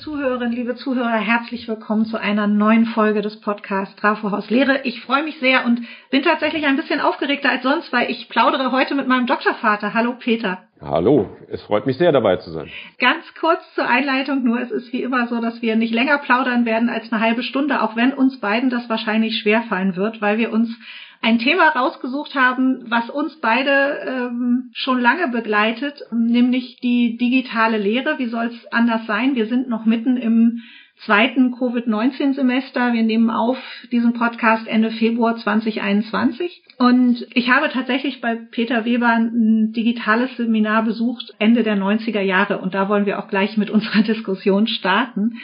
Zuhörerinnen, liebe Zuhörer, herzlich willkommen zu einer neuen Folge des Podcasts Trafohaus Lehre. Ich freue mich sehr und bin tatsächlich ein bisschen aufgeregter als sonst, weil ich plaudere heute mit meinem Doktorvater. Hallo Peter. Hallo, es freut mich sehr dabei zu sein. Ganz kurz zur Einleitung nur, es ist wie immer so, dass wir nicht länger plaudern werden als eine halbe Stunde, auch wenn uns beiden das wahrscheinlich schwerfallen wird, weil wir uns ein Thema rausgesucht haben, was uns beide ähm, schon lange begleitet, nämlich die digitale Lehre. Wie soll es anders sein? Wir sind noch mitten im zweiten Covid-19-Semester. Wir nehmen auf diesen Podcast Ende Februar 2021. Und ich habe tatsächlich bei Peter Weber ein digitales Seminar besucht, Ende der 90er Jahre. Und da wollen wir auch gleich mit unserer Diskussion starten.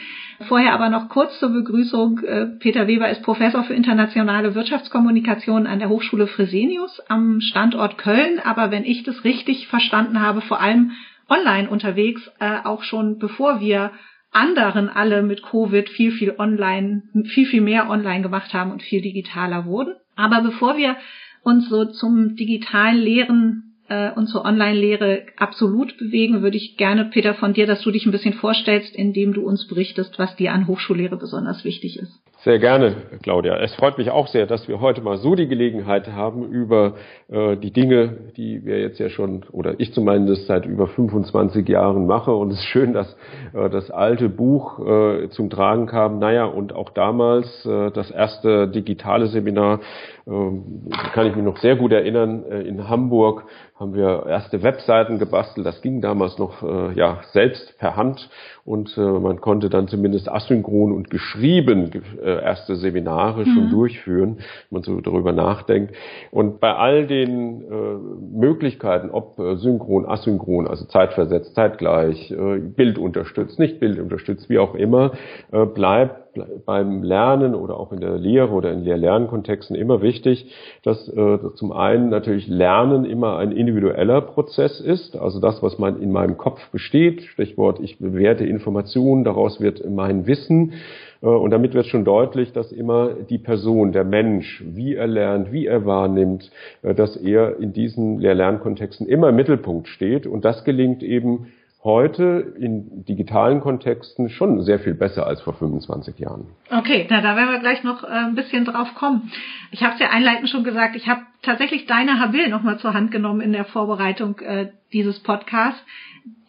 Vorher aber noch kurz zur Begrüßung. Äh, Peter Weber ist Professor für internationale Wirtschaftskommunikation an der Hochschule Fresenius am Standort Köln. Aber wenn ich das richtig verstanden habe, vor allem online unterwegs, äh, auch schon bevor wir anderen alle mit Covid viel, viel online, viel, viel mehr online gemacht haben und viel digitaler wurden. Aber bevor wir uns so zum digitalen Lehren äh, und zur Online-Lehre absolut bewegen, würde ich gerne, Peter, von dir, dass du dich ein bisschen vorstellst, indem du uns berichtest, was dir an Hochschullehre besonders wichtig ist. Sehr gerne, Claudia. Es freut mich auch sehr, dass wir heute mal so die Gelegenheit haben, über äh, die Dinge, die wir jetzt ja schon, oder ich zumindest seit über 25 Jahren mache. Und es ist schön, dass äh, das alte Buch äh, zum Tragen kam. Naja, und auch damals äh, das erste digitale Seminar, ähm, kann ich mich noch sehr gut erinnern, äh, in Hamburg haben wir erste Webseiten gebastelt. Das ging damals noch äh, ja selbst per Hand und äh, man konnte dann zumindest asynchron und geschrieben äh, erste Seminare mhm. schon durchführen, wenn man so darüber nachdenkt. Und bei all den äh, Möglichkeiten, ob äh, synchron, asynchron, also zeitversetzt, zeitgleich, äh, Bild unterstützt, nicht Bild unterstützt, wie auch immer, äh, bleibt beim Lernen oder auch in der Lehre oder in Lehr-Lernkontexten immer wichtig, dass äh, zum einen natürlich Lernen immer ein individueller Prozess ist, also das, was man in meinem Kopf besteht, Stichwort, ich bewerte Informationen, daraus wird mein Wissen. Äh, und damit wird schon deutlich, dass immer die Person, der Mensch, wie er lernt, wie er wahrnimmt, äh, dass er in diesen Lehr-Lernkontexten immer im Mittelpunkt steht. Und das gelingt eben heute in digitalen Kontexten schon sehr viel besser als vor 25 Jahren. Okay, na, da werden wir gleich noch äh, ein bisschen drauf kommen. Ich habe es ja einleitend schon gesagt, ich habe tatsächlich deine Habil nochmal zur Hand genommen in der Vorbereitung äh, dieses Podcasts,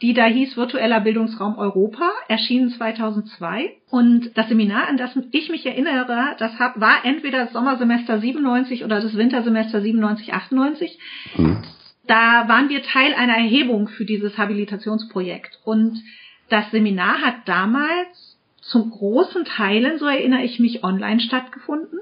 die da hieß Virtueller Bildungsraum Europa, erschienen 2002. Und das Seminar, an das ich mich erinnere, das hab, war entweder das Sommersemester 97 oder das Wintersemester 97, 98. Mhm da waren wir Teil einer Erhebung für dieses Habilitationsprojekt. Und das Seminar hat damals zum großen Teilen, so erinnere ich mich, online stattgefunden.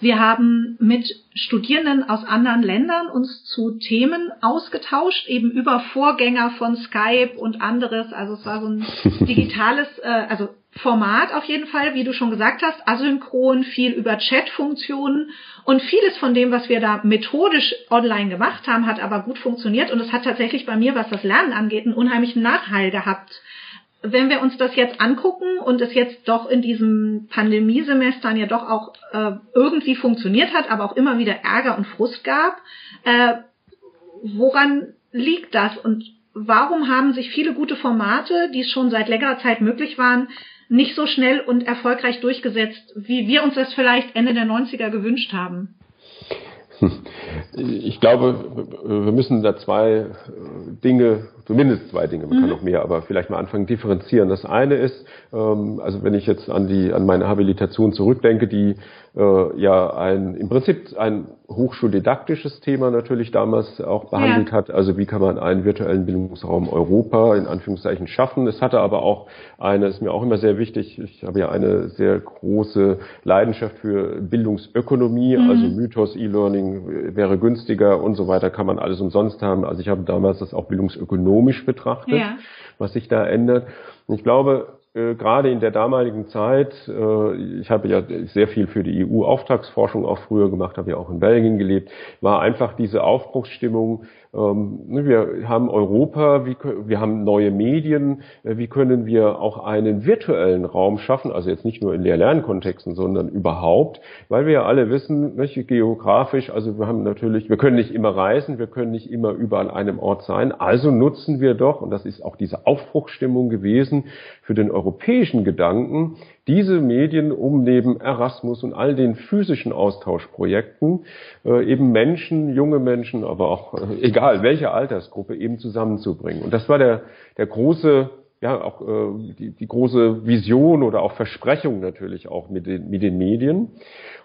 Wir haben mit Studierenden aus anderen Ländern uns zu Themen ausgetauscht, eben über Vorgänger von Skype und anderes. Also es war so ein digitales, äh, also Format auf jeden Fall, wie du schon gesagt hast, asynchron, viel über Chat-Funktionen und vieles von dem, was wir da methodisch online gemacht haben, hat aber gut funktioniert und es hat tatsächlich bei mir, was das Lernen angeht, einen unheimlichen Nachhall gehabt. Wenn wir uns das jetzt angucken und es jetzt doch in diesem Pandemiesemestern ja doch auch äh, irgendwie funktioniert hat, aber auch immer wieder Ärger und Frust gab, äh, woran liegt das und warum haben sich viele gute Formate, die schon seit längerer Zeit möglich waren, nicht so schnell und erfolgreich durchgesetzt, wie wir uns das vielleicht Ende der 90er gewünscht haben? Ich glaube, wir müssen da zwei Dinge, zumindest zwei Dinge, man mhm. kann noch mehr, aber vielleicht mal anfangen differenzieren. Das eine ist, ähm, also wenn ich jetzt an die an meine Habilitation zurückdenke, die äh, ja ein im Prinzip ein hochschuldidaktisches Thema natürlich damals auch behandelt ja. hat. Also wie kann man einen virtuellen Bildungsraum Europa in Anführungszeichen schaffen? Es hatte aber auch eine, ist mir auch immer sehr wichtig, ich habe ja eine sehr große Leidenschaft für Bildungsökonomie, mhm. also Mythos, E-Learning wäre günstiger und so weiter, kann man alles umsonst haben. Also ich habe damals das auch bildungsökonomisch betrachtet, ja. was sich da ändert. Und ich glaube, äh, gerade in der damaligen Zeit, äh, ich habe ja sehr viel für die EU-Auftragsforschung auch früher gemacht, habe ja auch in Belgien gelebt, war einfach diese Aufbruchsstimmung wir haben Europa, wir haben neue Medien, äh, wie können wir auch einen virtuellen Raum schaffen, also jetzt nicht nur in Lehr-Lernkontexten, sondern überhaupt, weil wir ja alle wissen, welche geografisch, also wir haben natürlich, wir können nicht immer reisen, wir können nicht immer überall an einem Ort sein, also nutzen wir doch, und das ist auch diese Aufbruchsstimmung gewesen, für den europäischen Gedanken, diese Medien, um neben Erasmus und all den physischen Austauschprojekten äh, eben Menschen, junge Menschen, aber auch äh, egal welche Altersgruppe eben zusammenzubringen. Und das war der, der große ja auch äh, die, die große Vision oder auch Versprechung natürlich auch mit den, mit den Medien.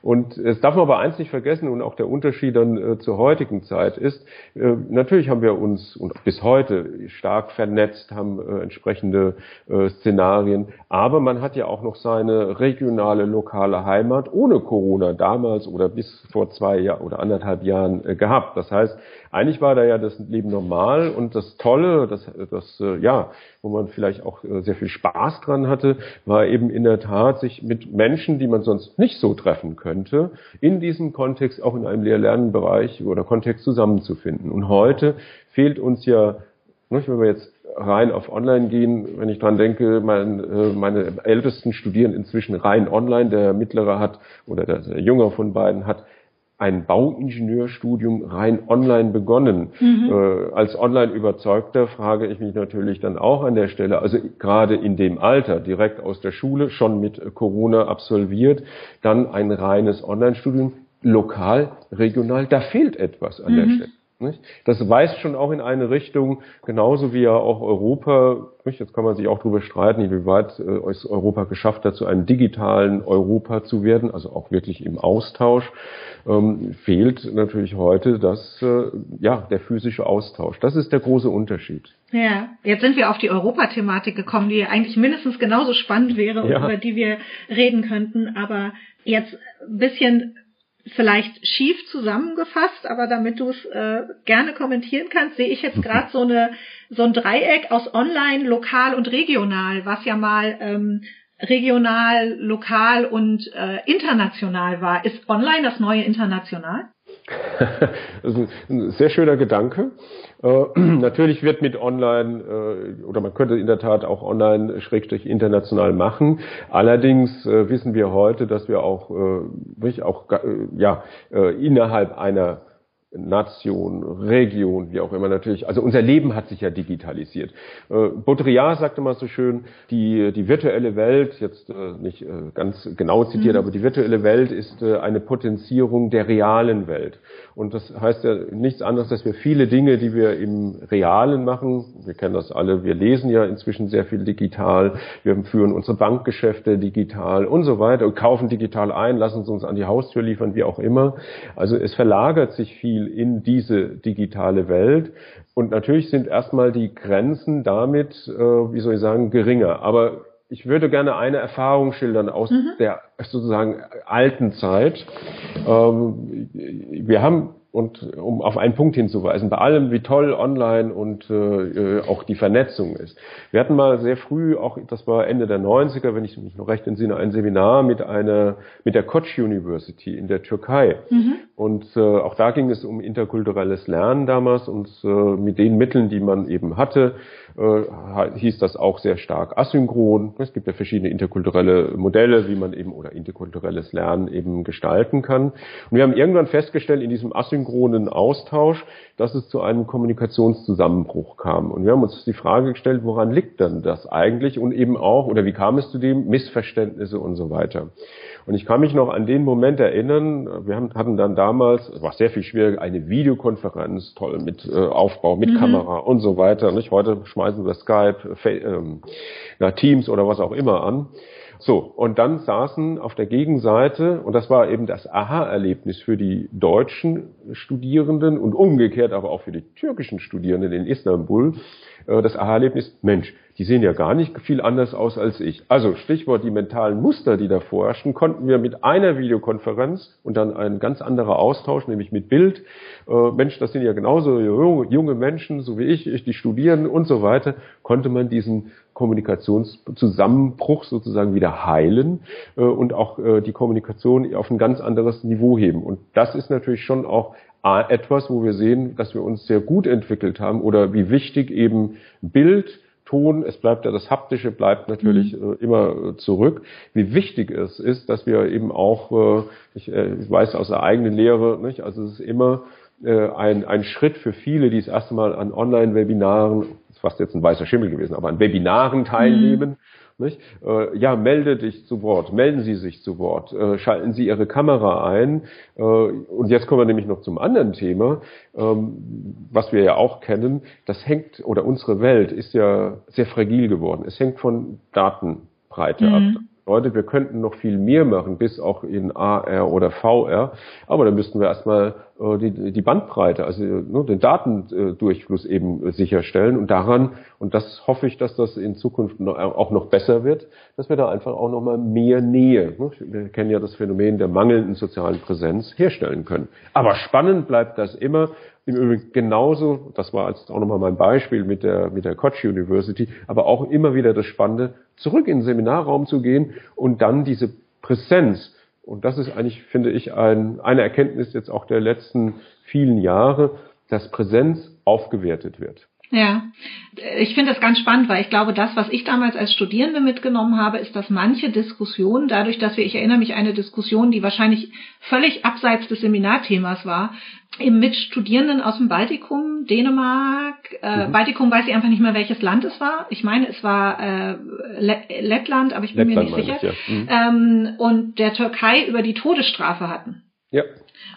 Und es darf man aber eins nicht vergessen und auch der Unterschied dann äh, zur heutigen Zeit ist, äh, natürlich haben wir uns und bis heute stark vernetzt, haben äh, entsprechende äh, Szenarien, aber man hat ja auch noch seine regionale, lokale Heimat ohne Corona damals oder bis vor zwei Jahren oder anderthalb Jahren äh, gehabt. Das heißt, eigentlich war da ja das Leben normal und das Tolle, das, das äh, ja, wo man vielleicht auch äh, sehr viel Spaß dran hatte, war eben in der Tat, sich mit Menschen, die man sonst nicht so treffen könnte, in diesem Kontext auch in einem Lehr-Lernbereich oder Kontext zusammenzufinden. Und heute fehlt uns ja, wenn wir jetzt rein auf Online gehen, wenn ich dran denke, mein, äh, meine Ältesten studieren inzwischen rein online, der mittlere hat oder der, der Jünger von beiden hat ein Bauingenieurstudium rein online begonnen. Mhm. Äh, als Online-Überzeugter frage ich mich natürlich dann auch an der Stelle, also gerade in dem Alter, direkt aus der Schule, schon mit Corona absolviert, dann ein reines Online-Studium, lokal, regional, da fehlt etwas an mhm. der Stelle. Das weist schon auch in eine Richtung, genauso wie ja auch Europa, jetzt kann man sich auch darüber streiten, inwieweit äh, es Europa geschafft hat, zu einem digitalen Europa zu werden, also auch wirklich im Austausch, ähm, fehlt natürlich heute das, äh, ja, der physische Austausch. Das ist der große Unterschied. Ja, jetzt sind wir auf die Europathematik gekommen, die eigentlich mindestens genauso spannend wäre und ja. über die wir reden könnten, aber jetzt ein bisschen vielleicht schief zusammengefasst, aber damit du es äh, gerne kommentieren kannst, sehe ich jetzt mhm. gerade so eine so ein Dreieck aus Online, Lokal und Regional, was ja mal ähm, regional, lokal und äh, international war. Ist Online das neue International? das ist ein sehr schöner Gedanke. Äh, natürlich wird mit Online äh, oder man könnte in der Tat auch Online schrägstrich international machen. Allerdings äh, wissen wir heute, dass wir auch, äh, auch äh, ja äh, innerhalb einer Nation, Region, wie auch immer natürlich. Also unser Leben hat sich ja digitalisiert. Äh, Baudrillard sagte mal so schön, die, die virtuelle Welt, jetzt äh, nicht äh, ganz genau zitiert, mhm. aber die virtuelle Welt ist eine Potenzierung der realen Welt. Und das heißt ja nichts anderes, dass wir viele Dinge, die wir im Realen machen, wir kennen das alle, wir lesen ja inzwischen sehr viel digital, wir führen unsere Bankgeschäfte digital und so weiter und kaufen digital ein, lassen es uns an die Haustür liefern, wie auch immer. Also es verlagert sich viel in diese digitale Welt. Und natürlich sind erstmal die Grenzen damit, äh, wie soll ich sagen, geringer. Aber ich würde gerne eine Erfahrung schildern aus mhm. der sozusagen alten Zeit. Ähm, wir haben und um auf einen Punkt hinzuweisen, bei allem, wie toll online und äh, auch die Vernetzung ist. Wir hatten mal sehr früh, auch das war Ende der 90er, wenn ich mich noch recht entsinne, ein Seminar mit einer, mit der Koç University in der Türkei. Mhm. Und äh, auch da ging es um interkulturelles Lernen damals und äh, mit den Mitteln, die man eben hatte, äh, hieß das auch sehr stark asynchron. Es gibt ja verschiedene interkulturelle Modelle, wie man eben oder interkulturelles Lernen eben gestalten kann. Und wir haben irgendwann festgestellt in diesem asynchronen Austausch, dass es zu einem Kommunikationszusammenbruch kam. Und wir haben uns die Frage gestellt, woran liegt denn das eigentlich? Und eben auch, oder wie kam es zu dem? Missverständnisse und so weiter. Und ich kann mich noch an den Moment erinnern, wir haben, hatten dann damals, es war sehr viel schwieriger, eine Videokonferenz, toll, mit äh, Aufbau, mit mhm. Kamera und so weiter. Nicht? Heute schmeißen wir Skype, ähm, na, Teams oder was auch immer an. So, und dann saßen auf der Gegenseite, und das war eben das Aha-Erlebnis für die deutschen Studierenden und umgekehrt aber auch für die türkischen Studierenden in Istanbul, äh, das Aha-Erlebnis, Mensch, die sehen ja gar nicht viel anders aus als ich. Also Stichwort die mentalen Muster, die da vorherrschen, konnten wir mit einer Videokonferenz und dann ein ganz anderer Austausch, nämlich mit Bild. Äh, Mensch, das sind ja genauso junge Menschen, so wie ich, die studieren und so weiter, konnte man diesen Kommunikationszusammenbruch sozusagen wieder heilen äh, und auch äh, die Kommunikation auf ein ganz anderes Niveau heben. Und das ist natürlich schon auch etwas, wo wir sehen, dass wir uns sehr gut entwickelt haben oder wie wichtig eben Bild, Ton, es bleibt ja das Haptische, bleibt natürlich mhm. äh, immer äh, zurück. Wie wichtig es ist, dass wir eben auch, äh, ich, äh, ich weiß aus der eigenen Lehre, nicht, also es ist immer äh, ein, ein Schritt für viele, die das erste Mal an Online-Webinaren, fast jetzt ein weißer Schimmel gewesen, aber an Webinaren teilnehmen. Mhm Nicht? Äh, ja, melde dich zu Wort, melden Sie sich zu Wort, äh, schalten Sie Ihre Kamera ein. Äh, und jetzt kommen wir nämlich noch zum anderen Thema, ähm, was wir ja auch kennen. Das hängt, oder unsere Welt ist ja sehr fragil geworden. Es hängt von Datenbreite mhm. ab bedeutet, wir könnten noch viel mehr machen, bis auch in AR oder VR, aber dann müssten wir erstmal äh, die, die Bandbreite, also ne, den Datendurchfluss eben sicherstellen und daran, und das hoffe ich, dass das in Zukunft noch, auch noch besser wird, dass wir da einfach auch noch mal mehr Nähe, ne, wir kennen ja das Phänomen der mangelnden sozialen Präsenz, herstellen können. Aber spannend bleibt das immer, im Übrigen genauso, das war jetzt auch nochmal mein Beispiel mit der, mit der Koch University, aber auch immer wieder das Spannende, zurück in den Seminarraum zu gehen und dann diese Präsenz, und das ist eigentlich, finde ich, ein, eine Erkenntnis jetzt auch der letzten vielen Jahre, dass Präsenz aufgewertet wird. Ja, ich finde das ganz spannend, weil ich glaube, das, was ich damals als Studierende mitgenommen habe, ist, dass manche Diskussionen, dadurch, dass wir, ich erinnere mich, eine Diskussion, die wahrscheinlich völlig abseits des Seminarthemas war, eben mit Studierenden aus dem Baltikum, Dänemark, äh, mhm. Baltikum weiß ich einfach nicht mehr, welches Land es war. Ich meine, es war äh, Lettland, aber ich bin Lettland mir nicht sicher. Ich, ja. mhm. ähm, und der Türkei über die Todesstrafe hatten. Ja.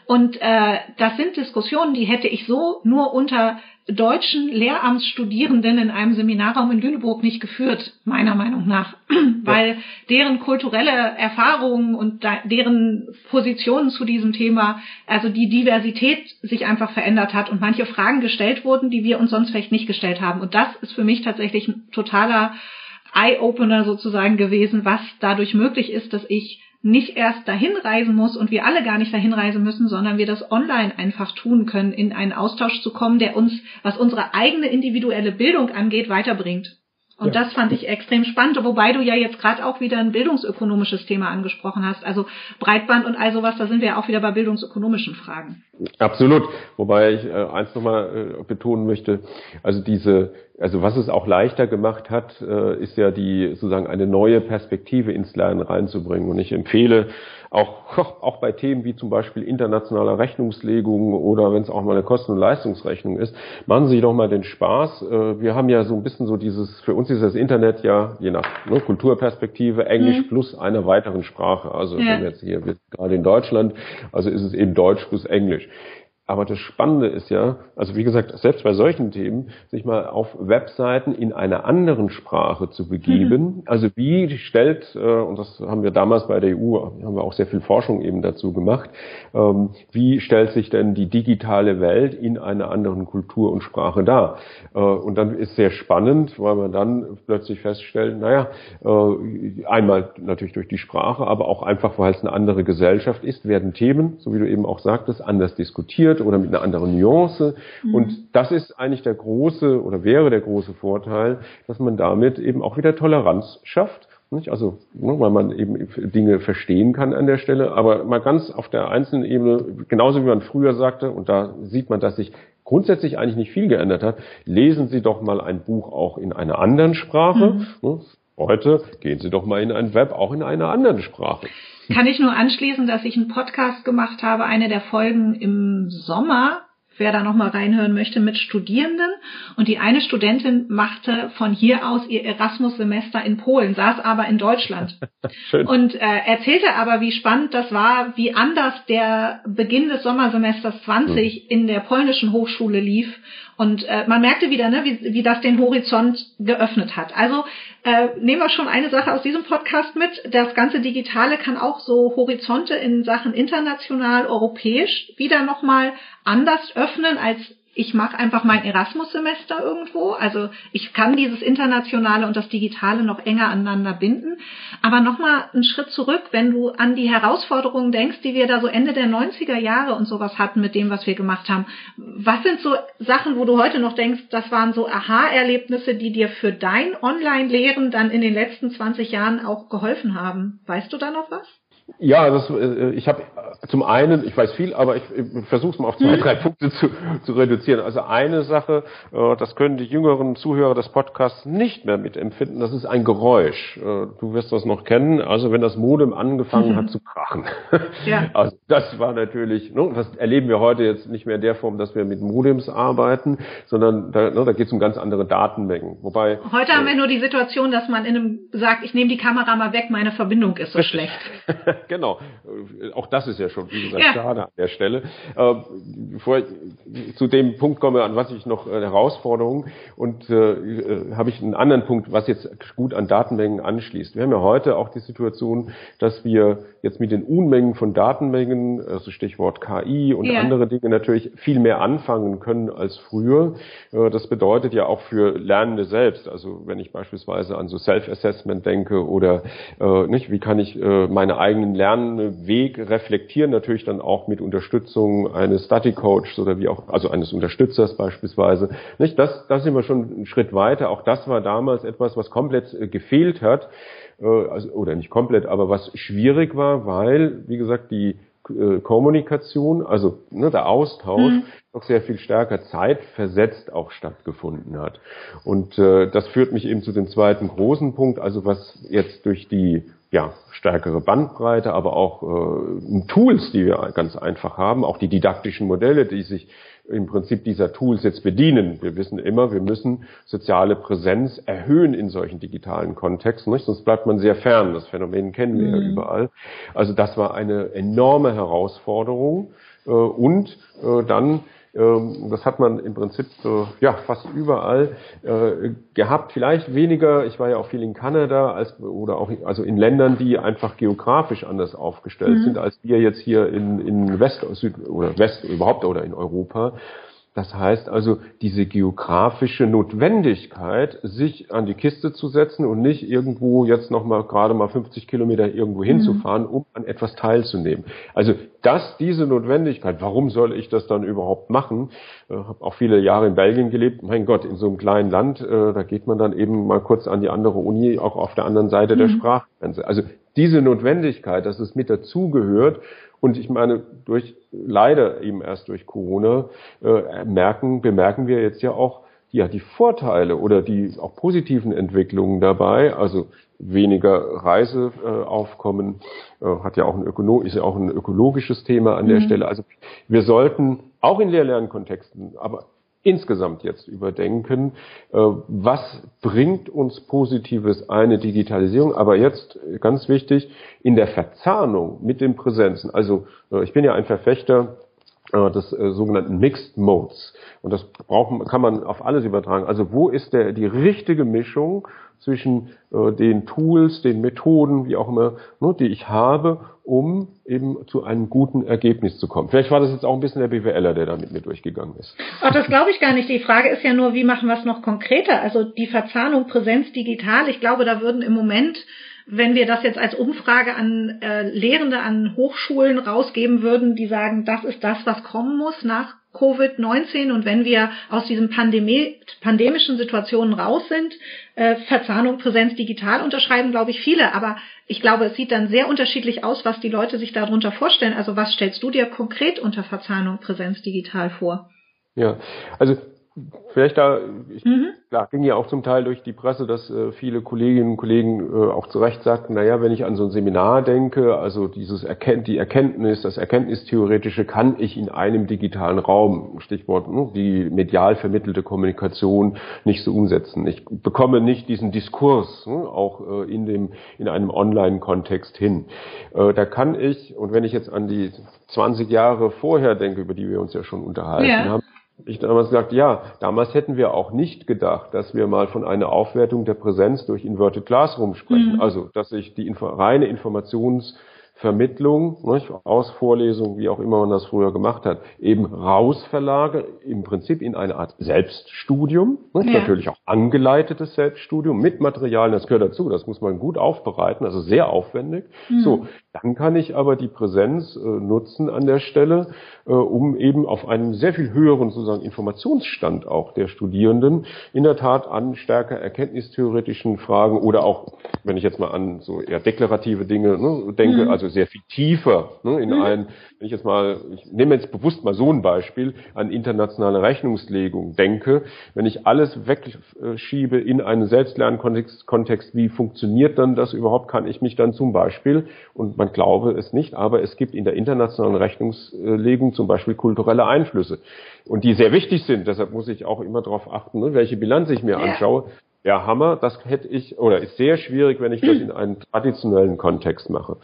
Und äh, das sind Diskussionen, die hätte ich so nur unter deutschen Lehramtsstudierenden in einem Seminarraum in Lüneburg nicht geführt, meiner Meinung nach, weil deren kulturelle Erfahrungen und deren Positionen zu diesem Thema, also die Diversität sich einfach verändert hat und manche Fragen gestellt wurden, die wir uns sonst vielleicht nicht gestellt haben. Und das ist für mich tatsächlich ein totaler Eye-Opener sozusagen gewesen, was dadurch möglich ist, dass ich nicht erst dahin reisen muss und wir alle gar nicht dahin reisen müssen, sondern wir das online einfach tun können, in einen Austausch zu kommen, der uns, was unsere eigene individuelle Bildung angeht, weiterbringt. Und ja. das fand ich extrem spannend, wobei du ja jetzt gerade auch wieder ein bildungsökonomisches Thema angesprochen hast. Also Breitband und all sowas, da sind wir ja auch wieder bei bildungsökonomischen Fragen. Absolut. Wobei ich äh, eins nochmal äh, betonen möchte, also diese, also was es auch leichter gemacht hat, äh, ist ja die sozusagen eine neue Perspektive ins Lernen reinzubringen. Und ich empfehle auch, auch bei Themen wie zum Beispiel internationaler Rechnungslegung oder wenn es auch mal eine Kosten- und Leistungsrechnung ist, machen Sie doch mal den Spaß. Äh, wir haben ja so ein bisschen so dieses, für uns ist das Internet ja je nach ne, Kulturperspektive Englisch mhm. plus einer weiteren Sprache. Also ja. wenn wir jetzt hier, wir gerade in Deutschland, also ist es eben Deutsch plus Englisch. Aber das Spannende ist ja, also wie gesagt, selbst bei solchen Themen, sich mal auf Webseiten in einer anderen Sprache zu begeben. Mhm. Also wie stellt, äh, und das haben wir damals bei der EU, haben wir auch sehr viel Forschung eben dazu gemacht, ähm, wie stellt sich denn die digitale Welt in einer anderen Kultur und Sprache dar? Äh, und dann ist sehr spannend, weil man dann plötzlich feststellt, naja, äh, einmal natürlich durch die Sprache, aber auch einfach, weil es eine andere Gesellschaft ist, werden Themen, so wie du eben auch sagtest, anders diskutiert formuliert oder mit einer anderen Nuance. Mhm. Und das ist eigentlich der große oder wäre der große Vorteil, dass man damit eben auch wieder Toleranz schafft. Nicht? Also, ne, weil man eben Dinge verstehen kann an der Stelle, aber mal ganz auf der einzelnen Ebene, genauso wie man früher sagte, und da sieht man, dass sich grundsätzlich eigentlich nicht viel geändert hat, lesen Sie doch mal ein Buch auch in einer anderen Sprache. Mhm. Heute gehen Sie doch mal in ein Web auch in einer anderen Sprache. Kann ich nur anschließen, dass ich einen Podcast gemacht habe, eine der Folgen im Sommer, wer da nochmal reinhören möchte, mit Studierenden. Und die eine Studentin machte von hier aus ihr Erasmus-Semester in Polen, saß aber in Deutschland. Schön. Und äh, erzählte aber, wie spannend das war, wie anders der Beginn des Sommersemesters 20 mhm. in der polnischen Hochschule lief und äh, man merkte wieder, ne, wie, wie das den Horizont geöffnet hat. Also äh, nehmen wir schon eine Sache aus diesem Podcast mit. Das ganze Digitale kann auch so Horizonte in Sachen international, europäisch wieder nochmal anders öffnen als ich mache einfach mein Erasmus-Semester irgendwo. Also ich kann dieses Internationale und das Digitale noch enger aneinander binden. Aber nochmal einen Schritt zurück, wenn du an die Herausforderungen denkst, die wir da so Ende der 90er Jahre und sowas hatten mit dem, was wir gemacht haben. Was sind so Sachen, wo du heute noch denkst, das waren so Aha-Erlebnisse, die dir für dein Online-Lehren dann in den letzten 20 Jahren auch geholfen haben? Weißt du da noch was? Ja, das, äh, ich habe zum einen, ich weiß viel, aber ich, ich versuche es mal auf zwei, mhm. drei Punkte zu, zu reduzieren. Also eine Sache, äh, das können die jüngeren Zuhörer des Podcasts nicht mehr mitempfinden, das ist ein Geräusch. Äh, du wirst das noch kennen, also wenn das Modem angefangen mhm. hat zu krachen. Ja. Also das war natürlich, ne, das erleben wir heute jetzt nicht mehr in der Form, dass wir mit Modems arbeiten, sondern da, ne, da geht es um ganz andere Datenmengen. Wobei Heute haben wir nur die Situation, dass man in einem sagt, ich nehme die Kamera mal weg, meine Verbindung ist so schlecht. genau. Auch das ist ja schon, wie gesagt, ja. schade an der Stelle. Äh, bevor ich zu dem Punkt komme, an was ich noch äh, Herausforderungen und äh, äh, habe ich einen anderen Punkt, was jetzt gut an Datenmengen anschließt. Wir haben ja heute auch die Situation, dass wir jetzt mit den Unmengen von Datenmengen, also Stichwort KI und ja. andere Dinge natürlich viel mehr anfangen können als früher. Äh, das bedeutet ja auch für Lernende selbst, also wenn ich beispielsweise an so Self-Assessment denke oder äh, nicht, wie kann ich äh, meine eigenen Lernweg reflektieren, natürlich dann auch mit Unterstützung eines Study Coach oder wie auch, also eines Unterstützers beispielsweise. Nicht, das, das sind wir schon einen Schritt weiter. Auch das war damals etwas, was komplett äh, gefehlt hat, äh, also, oder nicht komplett, aber was schwierig war, weil, wie gesagt, die äh, Kommunikation, also ne, der Austausch, mhm. noch sehr viel stärker zeitversetzt auch stattgefunden hat. Und äh, das führt mich eben zu dem zweiten großen Punkt, also was jetzt durch die ja, stärkere Bandbreite, aber auch äh, Tools, die wir ganz einfach haben, auch die didaktischen Modelle, die sich im Prinzip dieser Tools jetzt bedienen. Wir wissen immer, wir müssen soziale Präsenz erhöhen in solchen digitalen Kontexten, nicht? sonst bleibt man sehr fern. Das Phänomen kennen wir mhm. ja überall. Also das war eine enorme Herausforderung. Äh, und äh, dann das hat man im Prinzip ja fast überall äh, gehabt. Vielleicht weniger. Ich war ja auch viel in Kanada als oder auch also in Ländern, die einfach geografisch anders aufgestellt mhm. sind als wir jetzt hier in, in West Süd oder West überhaupt oder in Europa. Das heißt also, diese geografische Notwendigkeit, sich an die Kiste zu setzen und nicht irgendwo jetzt nochmal gerade mal 50 Kilometer irgendwo mhm. hinzufahren, um an etwas teilzunehmen. Also das, diese Notwendigkeit, warum soll ich das dann überhaupt machen? Ich äh, habe auch viele Jahre in Belgien gelebt. Mein Gott, in so einem kleinen Land, äh, da geht man dann eben mal kurz an die andere Uni, auch auf der anderen Seite mhm. der Sprachgrenze. Also diese Notwendigkeit, dass es mit dazugehört und ich meine, durch leider eben erst durch Corona äh, merken, bemerken wir jetzt ja auch ja die Vorteile oder die auch positiven Entwicklungen dabei. Also weniger Reiseaufkommen äh, hat ja auch ein Ökono ist ja auch ein ökologisches Thema an der mhm. Stelle. Also wir sollten auch in Lehr-Lernkontexten, aber insgesamt jetzt überdenken, äh, was bringt uns Positives eine Digitalisierung, aber jetzt ganz wichtig, in der Verzahnung mit den Präsenzen. Also äh, ich bin ja ein Verfechter äh, des sogenannten Mixed Modes. Und das braucht, kann man auf alles übertragen. Also wo ist der, die richtige Mischung zwischen äh, den Tools, den Methoden, wie auch immer, ne, die ich habe, um eben zu einem guten Ergebnis zu kommen. Vielleicht war das jetzt auch ein bisschen der BWLer, der da mit mir durchgegangen ist. Ach, das glaube ich gar nicht. Die Frage ist ja nur, wie machen wir es noch konkreter? Also die Verzahnung Präsenz digital. Ich glaube, da würden im Moment wenn wir das jetzt als Umfrage an äh, Lehrende an Hochschulen rausgeben würden, die sagen, das ist das, was kommen muss nach Covid-19 und wenn wir aus diesen pandemischen Situationen raus sind, äh, Verzahnung, Präsenz digital unterschreiben, glaube ich, viele. Aber ich glaube, es sieht dann sehr unterschiedlich aus, was die Leute sich darunter vorstellen. Also was stellst du dir konkret unter Verzahnung, Präsenz digital vor? Ja, also Vielleicht da, ich, mhm. klar, ging ja auch zum Teil durch die Presse, dass äh, viele Kolleginnen und Kollegen äh, auch zu Recht sagten, naja, wenn ich an so ein Seminar denke, also dieses Erkennt, die Erkenntnis, das Erkenntnistheoretische kann ich in einem digitalen Raum, Stichwort ne, die medial vermittelte Kommunikation, nicht so umsetzen. Ich bekomme nicht diesen Diskurs ne, auch äh, in dem in einem Online-Kontext hin. Äh, da kann ich, und wenn ich jetzt an die 20 Jahre vorher denke, über die wir uns ja schon unterhalten ja. haben, ich damals gesagt, ja, damals hätten wir auch nicht gedacht, dass wir mal von einer Aufwertung der Präsenz durch Inverted Classroom sprechen. Mhm. Also, dass sich die reine Informations- Vermittlung nicht, aus Vorlesungen, wie auch immer man das früher gemacht hat, eben rausverlagert, im Prinzip in eine Art Selbststudium, nicht, ja. natürlich auch angeleitetes Selbststudium mit Materialien, das gehört dazu, das muss man gut aufbereiten, also sehr aufwendig. Mhm. So, dann kann ich aber die Präsenz äh, nutzen an der Stelle, äh, um eben auf einem sehr viel höheren sozusagen Informationsstand auch der Studierenden in der Tat an stärker erkenntnistheoretischen Fragen oder auch, wenn ich jetzt mal an so eher deklarative Dinge ne, denke, mhm. also also sehr viel tiefer ne, in mhm. ein, wenn ich jetzt mal, ich nehme jetzt bewusst mal so ein Beispiel, an internationale Rechnungslegung denke, wenn ich alles wegschiebe in einen Selbstlernkontext, Kontext, wie funktioniert dann das überhaupt, kann ich mich dann zum Beispiel, und man glaube es nicht, aber es gibt in der internationalen Rechnungslegung zum Beispiel kulturelle Einflüsse und die sehr wichtig sind. Deshalb muss ich auch immer darauf achten, ne, welche Bilanz ich mir anschaue. Ja, Hammer, das hätte ich, oder ist sehr schwierig, wenn ich das in einen traditionellen Kontext mache.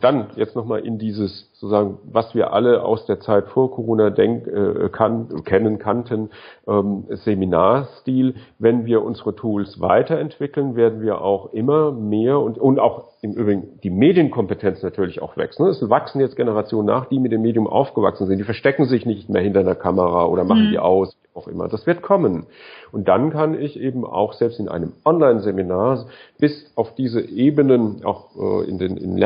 Dann jetzt nochmal in dieses, sozusagen, was wir alle aus der Zeit vor Corona denk, äh, kann, kennen, kannten, ähm, Seminarstil. Wenn wir unsere Tools weiterentwickeln, werden wir auch immer mehr und, und auch im Übrigen die Medienkompetenz natürlich auch wächst. Ne? Es wachsen jetzt Generationen nach, die mit dem Medium aufgewachsen sind. Die verstecken sich nicht mehr hinter einer Kamera oder machen mhm. die aus, auch immer. Das wird kommen. Und dann kann ich eben auch selbst in einem Online-Seminar bis auf diese Ebenen, auch äh, in den in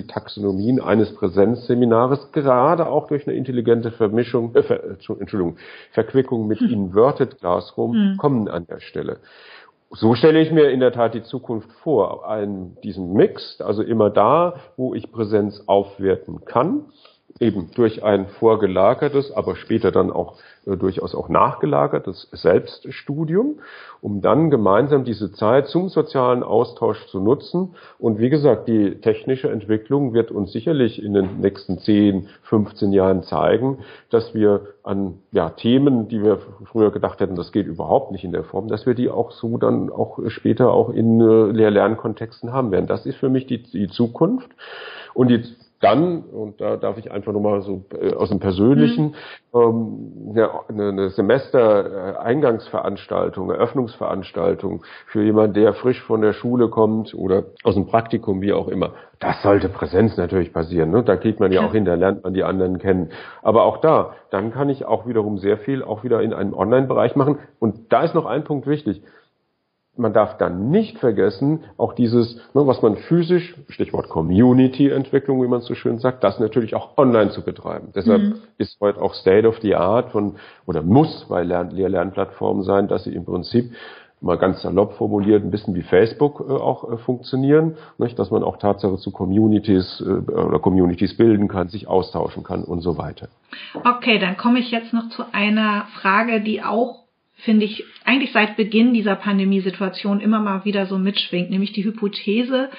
Lernzieltaxonomien eines Präsenzseminares, gerade auch durch eine intelligente Vermischung, äh, Ver, Entschuldigung, Verquickung mit hm. Inverted Classroom hm. kommen an der Stelle. So stelle ich mir in der Tat die Zukunft vor. Einen, diesen Mix, also immer da, wo ich Präsenz aufwerten kann, eben durch ein vorgelagertes, aber später dann auch äh, durchaus auch nachgelagertes Selbststudium, um dann gemeinsam diese Zeit zum sozialen Austausch zu nutzen. Und wie gesagt, die technische Entwicklung wird uns sicherlich in den nächsten 10, 15 Jahren zeigen, dass wir an ja, Themen, die wir früher gedacht hätten, das geht überhaupt nicht in der Form, dass wir die auch so dann auch später auch in äh, Lehr-Lernkontexten haben werden. Das ist für mich die, die Zukunft. Und die dann, und da darf ich einfach nochmal so äh, aus dem Persönlichen, mhm. ähm, eine, eine Semester-Eingangsveranstaltung, Eröffnungsveranstaltung für jemanden, der frisch von der Schule kommt oder aus dem Praktikum, wie auch immer. Das sollte Präsenz natürlich passieren. Ne? Da geht man ja auch hin, da lernt man die anderen kennen. Aber auch da, dann kann ich auch wiederum sehr viel auch wieder in einem Online-Bereich machen. Und da ist noch ein Punkt wichtig man darf dann nicht vergessen, auch dieses, ne, was man physisch, Stichwort Community-Entwicklung, wie man so schön sagt, das natürlich auch online zu betreiben. Deshalb mhm. ist heute auch State of the Art von, oder muss bei Lern Lehr-Lernplattformen sein, dass sie im Prinzip mal ganz salopp formuliert, ein bisschen wie Facebook äh, auch äh, funktionieren, nicht? dass man auch Tatsache zu Communities äh, oder Communities bilden kann, sich austauschen kann und so weiter. Okay, dann komme ich jetzt noch zu einer Frage, die auch finde ich, eigentlich seit Beginn dieser Pandemiesituation immer mal wieder so mitschwingt, nämlich die Hypothese,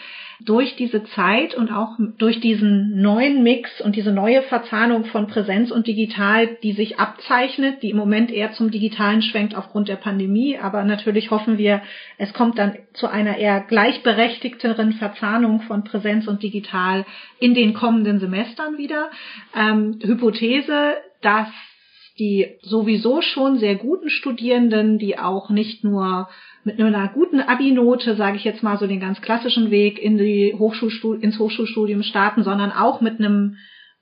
durch diese Zeit und auch durch diesen neuen Mix und diese neue Verzahnung von Präsenz und Digital, die sich abzeichnet, die im Moment eher zum Digitalen schwenkt aufgrund der Pandemie. Aber natürlich hoffen wir, es kommt dann zu einer eher gleichberechtigteren Verzahnung von Präsenz und Digital in den kommenden Semestern wieder. Ähm, Hypothese, dass die sowieso schon sehr guten Studierenden, die auch nicht nur mit einer guten Abi-Note, sage ich jetzt mal so den ganz klassischen Weg in die Hochschulstudium, ins Hochschulstudium starten, sondern auch mit einem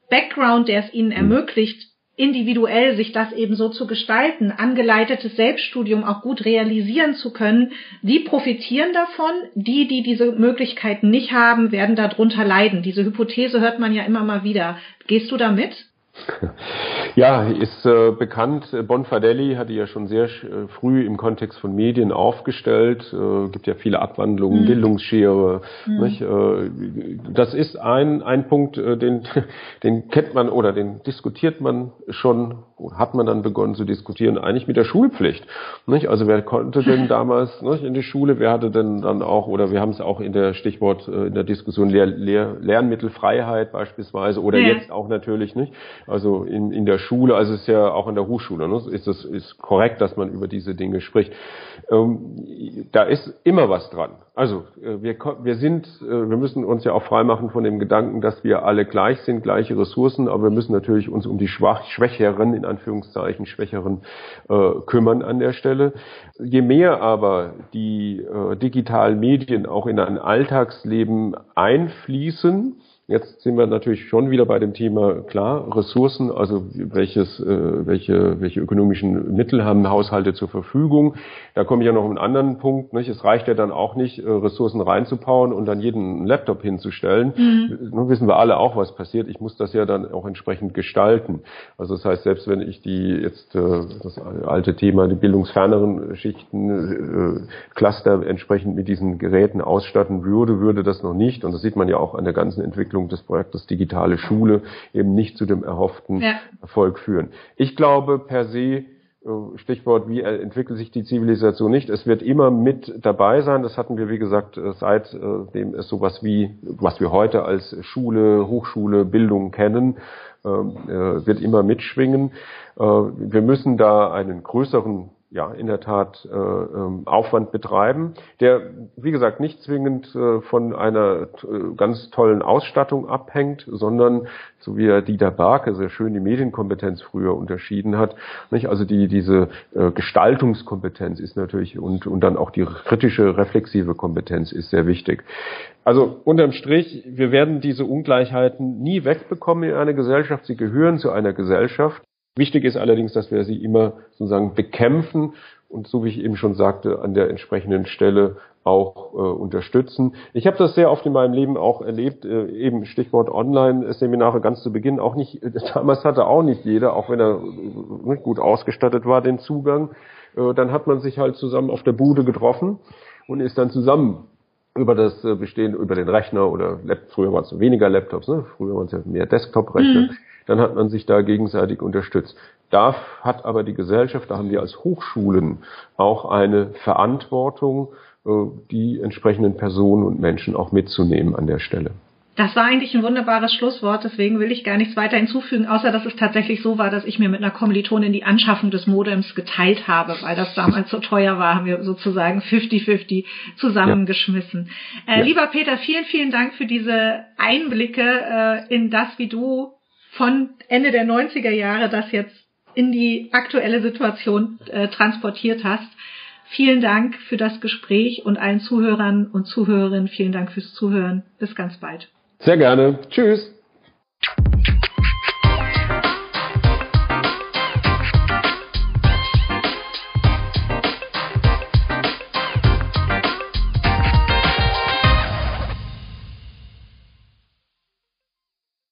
Background, der es ihnen ermöglicht, individuell sich das eben so zu gestalten, angeleitetes Selbststudium auch gut realisieren zu können, die profitieren davon. Die, die diese Möglichkeiten nicht haben, werden darunter leiden. Diese Hypothese hört man ja immer mal wieder. Gehst du da mit? Ja, ist äh, bekannt. Bonfadelli hatte ja schon sehr äh, früh im Kontext von Medien aufgestellt. Äh, gibt ja viele Abwandlungen, mhm. Bildungsschere. Mhm. Äh, das ist ein ein Punkt, äh, den den kennt man oder den diskutiert man schon hat man dann begonnen zu diskutieren, eigentlich mit der Schulpflicht. Nicht? Also wer konnte denn damals nicht, in die Schule, wer hatte denn dann auch, oder wir haben es auch in der Stichwort, äh, in der Diskussion Lehr Lehr Lernmittelfreiheit beispielsweise, oder ja. jetzt auch natürlich nicht, also in, in der Schule, also es ist ja auch in der Hochschule, ne, ist es ist korrekt, dass man über diese Dinge spricht. Ähm, da ist immer was dran. Also äh, wir, wir sind, äh, wir müssen uns ja auch freimachen von dem Gedanken, dass wir alle gleich sind, gleiche Ressourcen, aber wir müssen natürlich uns um die Schwach, Schwächeren, in Anführungszeichen Schwächeren äh, kümmern an der Stelle. Je mehr aber die äh, digitalen Medien auch in ein Alltagsleben einfließen, Jetzt sind wir natürlich schon wieder bei dem Thema klar Ressourcen, also welches, äh, welche, welche ökonomischen Mittel haben Haushalte zur Verfügung. Da komme ich ja noch um einen anderen Punkt. Nicht? Es reicht ja dann auch nicht, äh, Ressourcen reinzupauen und dann jeden Laptop hinzustellen. Mhm. Nun wissen wir alle auch, was passiert. Ich muss das ja dann auch entsprechend gestalten. Also das heißt, selbst wenn ich die jetzt äh, das alte Thema, die bildungsferneren Schichten, äh, Cluster entsprechend mit diesen Geräten ausstatten würde, würde das noch nicht. Und das sieht man ja auch an der ganzen Entwicklung Entwicklung des Projektes Digitale Schule eben nicht zu dem erhofften ja. Erfolg führen. Ich glaube per se, äh, Stichwort, wie entwickelt sich die Zivilisation nicht. Es wird immer mit dabei sein. Das hatten wir, wie gesagt, äh, seitdem es sowas wie, was wir heute als Schule, Hochschule, Bildung kennen, äh, wird immer mitschwingen. Wir müssen da einen größeren ja, in der Tat äh, ähm, Aufwand betreiben, der, wie gesagt, nicht zwingend äh, von einer äh, ganz tollen Ausstattung abhängt, sondern, so wie er Dieter Barke sehr schön die Medienkompetenz früher unterschieden hat, nicht? also die, diese äh, Gestaltungskompetenz ist natürlich und, und dann auch die kritische, reflexive Kompetenz ist sehr wichtig. Also unterm Strich, wir werden diese Ungleichheiten nie wegbekommen in einer Gesellschaft. Sie gehören zu einer Gesellschaft. Wichtig ist allerdings, dass wir sie immer sozusagen bekämpfen und so wie ich eben schon sagte, an der entsprechenden Stelle auch äh, unterstützen. Ich habe das sehr oft in meinem Leben auch erlebt, äh, eben Stichwort Online-Seminare ganz zu Beginn. Auch nicht, damals hatte auch nicht jeder, auch wenn er äh, nicht gut ausgestattet war, den Zugang. Äh, dann hat man sich halt zusammen auf der Bude getroffen und ist dann zusammen über das äh, Bestehen, über den Rechner oder früher waren es weniger Laptops, ne? früher waren es ja mehr Desktop-Rechner. Mhm dann hat man sich da gegenseitig unterstützt. Da hat aber die Gesellschaft, da haben wir als Hochschulen auch eine Verantwortung, äh, die entsprechenden Personen und Menschen auch mitzunehmen an der Stelle. Das war eigentlich ein wunderbares Schlusswort, deswegen will ich gar nichts weiter hinzufügen, außer dass es tatsächlich so war, dass ich mir mit einer Kommilitonin die Anschaffung des Modems geteilt habe, weil das damals so teuer war, haben wir sozusagen 50-50 zusammengeschmissen. Ja. Äh, ja. Lieber Peter, vielen, vielen Dank für diese Einblicke äh, in das, wie du von Ende der 90er Jahre das jetzt in die aktuelle Situation äh, transportiert hast. Vielen Dank für das Gespräch und allen Zuhörern und Zuhörerinnen vielen Dank fürs Zuhören. Bis ganz bald. Sehr gerne. Tschüss.